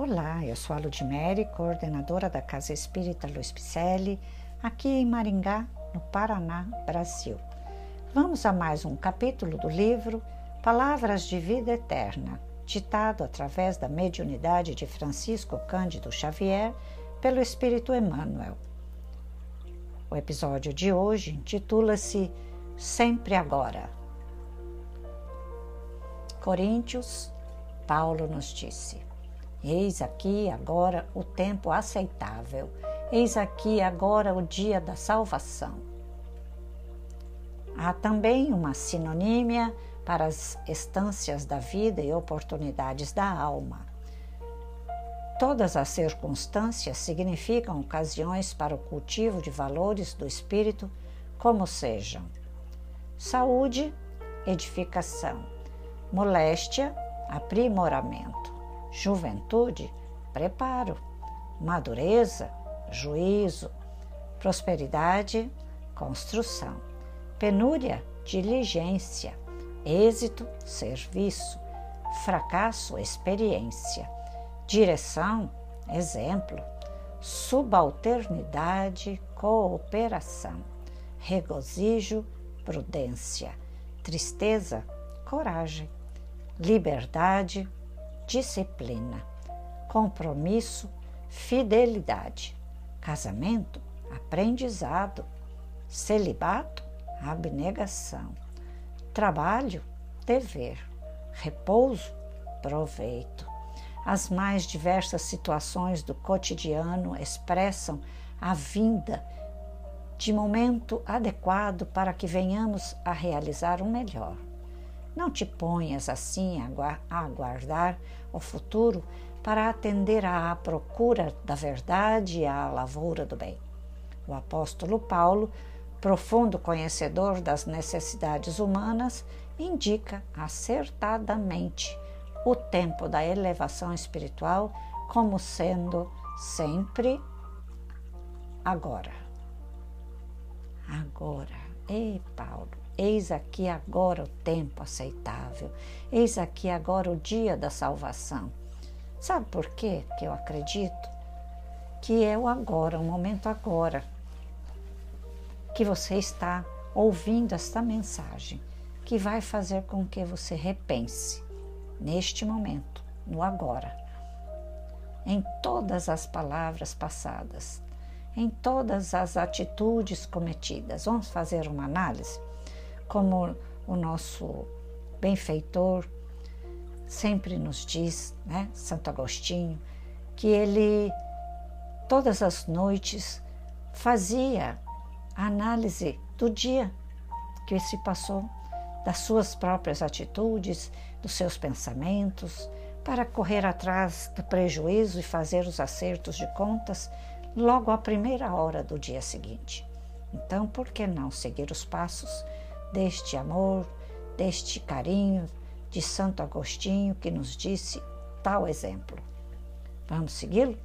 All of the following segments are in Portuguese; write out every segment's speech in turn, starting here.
Olá, eu sou a Ludmere, coordenadora da Casa Espírita Luiz Picelli, aqui em Maringá, no Paraná, Brasil. Vamos a mais um capítulo do livro Palavras de Vida Eterna, ditado através da mediunidade de Francisco Cândido Xavier pelo Espírito Emmanuel. O episódio de hoje intitula-se Sempre Agora. Coríntios, Paulo nos disse. Eis aqui agora o tempo aceitável, eis aqui agora o dia da salvação. Há também uma sinonímia para as estâncias da vida e oportunidades da alma. Todas as circunstâncias significam ocasiões para o cultivo de valores do espírito, como sejam saúde, edificação, moléstia, aprimoramento juventude, preparo, madureza, juízo, prosperidade, construção, penúria, diligência, êxito, serviço, fracasso, experiência, direção, exemplo, subalternidade, cooperação, regozijo, prudência, tristeza, coragem, liberdade, disciplina, compromisso, fidelidade, casamento, aprendizado, celibato, abnegação, trabalho, dever, repouso, proveito. As mais diversas situações do cotidiano expressam a vinda de momento adequado para que venhamos a realizar o melhor. Não te ponhas assim a aguardar o futuro para atender à procura da verdade e à lavoura do bem. O apóstolo Paulo, profundo conhecedor das necessidades humanas, indica acertadamente o tempo da elevação espiritual como sendo sempre agora. Agora. Ei, Paulo, Eis aqui agora o tempo aceitável, eis aqui agora o dia da salvação. Sabe por quê que eu acredito? Que é o agora, o momento agora, que você está ouvindo esta mensagem, que vai fazer com que você repense neste momento, no agora, em todas as palavras passadas, em todas as atitudes cometidas. Vamos fazer uma análise? como o nosso benfeitor sempre nos diz, né, Santo Agostinho, que ele todas as noites fazia a análise do dia que se passou, das suas próprias atitudes, dos seus pensamentos, para correr atrás do prejuízo e fazer os acertos de contas logo à primeira hora do dia seguinte. Então, por que não seguir os passos deste amor, deste carinho de Santo Agostinho que nos disse tal exemplo. Vamos segui-lo?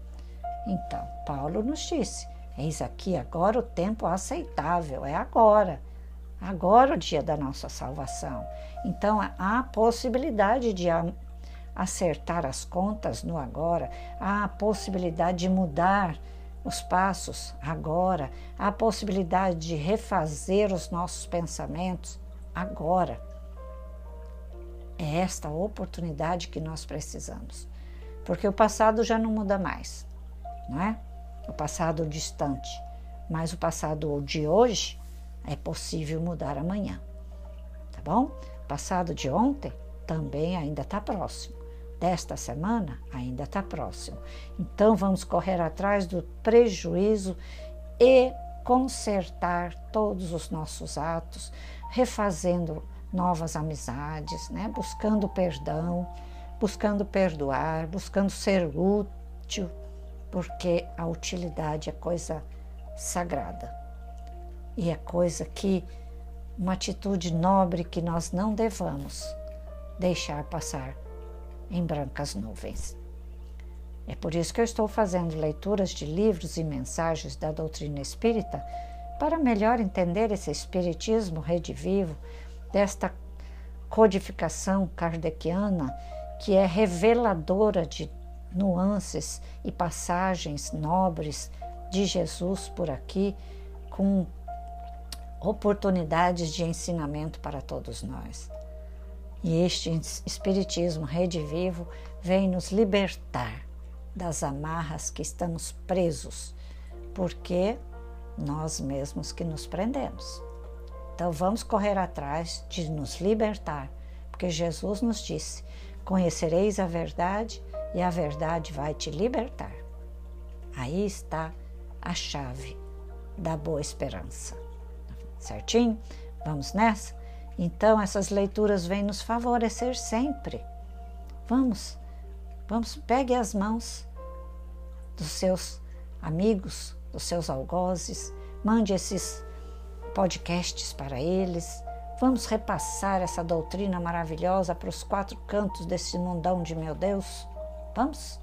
Então, Paulo nos disse: Eis aqui agora o tempo aceitável, é agora. Agora o dia da nossa salvação. Então, há possibilidade de acertar as contas no agora, há a possibilidade de mudar os passos agora, a possibilidade de refazer os nossos pensamentos agora. É esta oportunidade que nós precisamos. Porque o passado já não muda mais, não é? O passado distante. Mas o passado de hoje é possível mudar amanhã. Tá bom? O passado de ontem também ainda está próximo desta semana ainda está próximo. Então vamos correr atrás do prejuízo e consertar todos os nossos atos, refazendo novas amizades, né? buscando perdão, buscando perdoar, buscando ser útil, porque a utilidade é coisa sagrada e é coisa que uma atitude nobre que nós não devamos deixar passar em brancas nuvens. É por isso que eu estou fazendo leituras de livros e mensagens da doutrina espírita para melhor entender esse espiritismo redivivo desta codificação kardeciana que é reveladora de nuances e passagens nobres de Jesus por aqui, com oportunidades de ensinamento para todos nós. E este Espiritismo Rede Vivo vem nos libertar das amarras que estamos presos, porque nós mesmos que nos prendemos. Então vamos correr atrás de nos libertar, porque Jesus nos disse: Conhecereis a verdade e a verdade vai te libertar. Aí está a chave da boa esperança. Certinho? Vamos nessa? Então, essas leituras vêm nos favorecer sempre. Vamos, vamos, pegue as mãos dos seus amigos, dos seus algozes, mande esses podcasts para eles. Vamos repassar essa doutrina maravilhosa para os quatro cantos desse mundão de meu Deus? Vamos?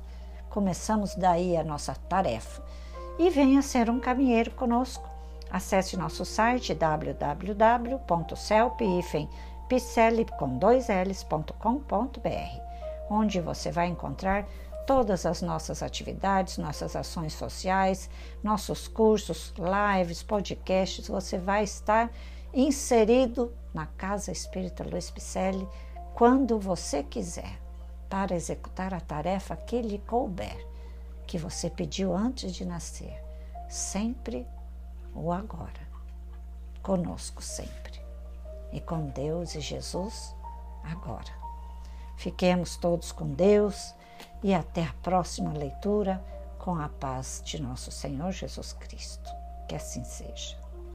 Começamos daí a nossa tarefa. E venha ser um caminheiro conosco Acesse nosso site www.celpifempicele.com.br, onde você vai encontrar todas as nossas atividades, nossas ações sociais, nossos cursos, lives, podcasts. Você vai estar inserido na Casa Espírita Luiz Picelli quando você quiser, para executar a tarefa que lhe couber, que você pediu antes de nascer. Sempre o agora, conosco sempre. E com Deus e Jesus agora. Fiquemos todos com Deus e até a próxima leitura com a paz de nosso Senhor Jesus Cristo. Que assim seja.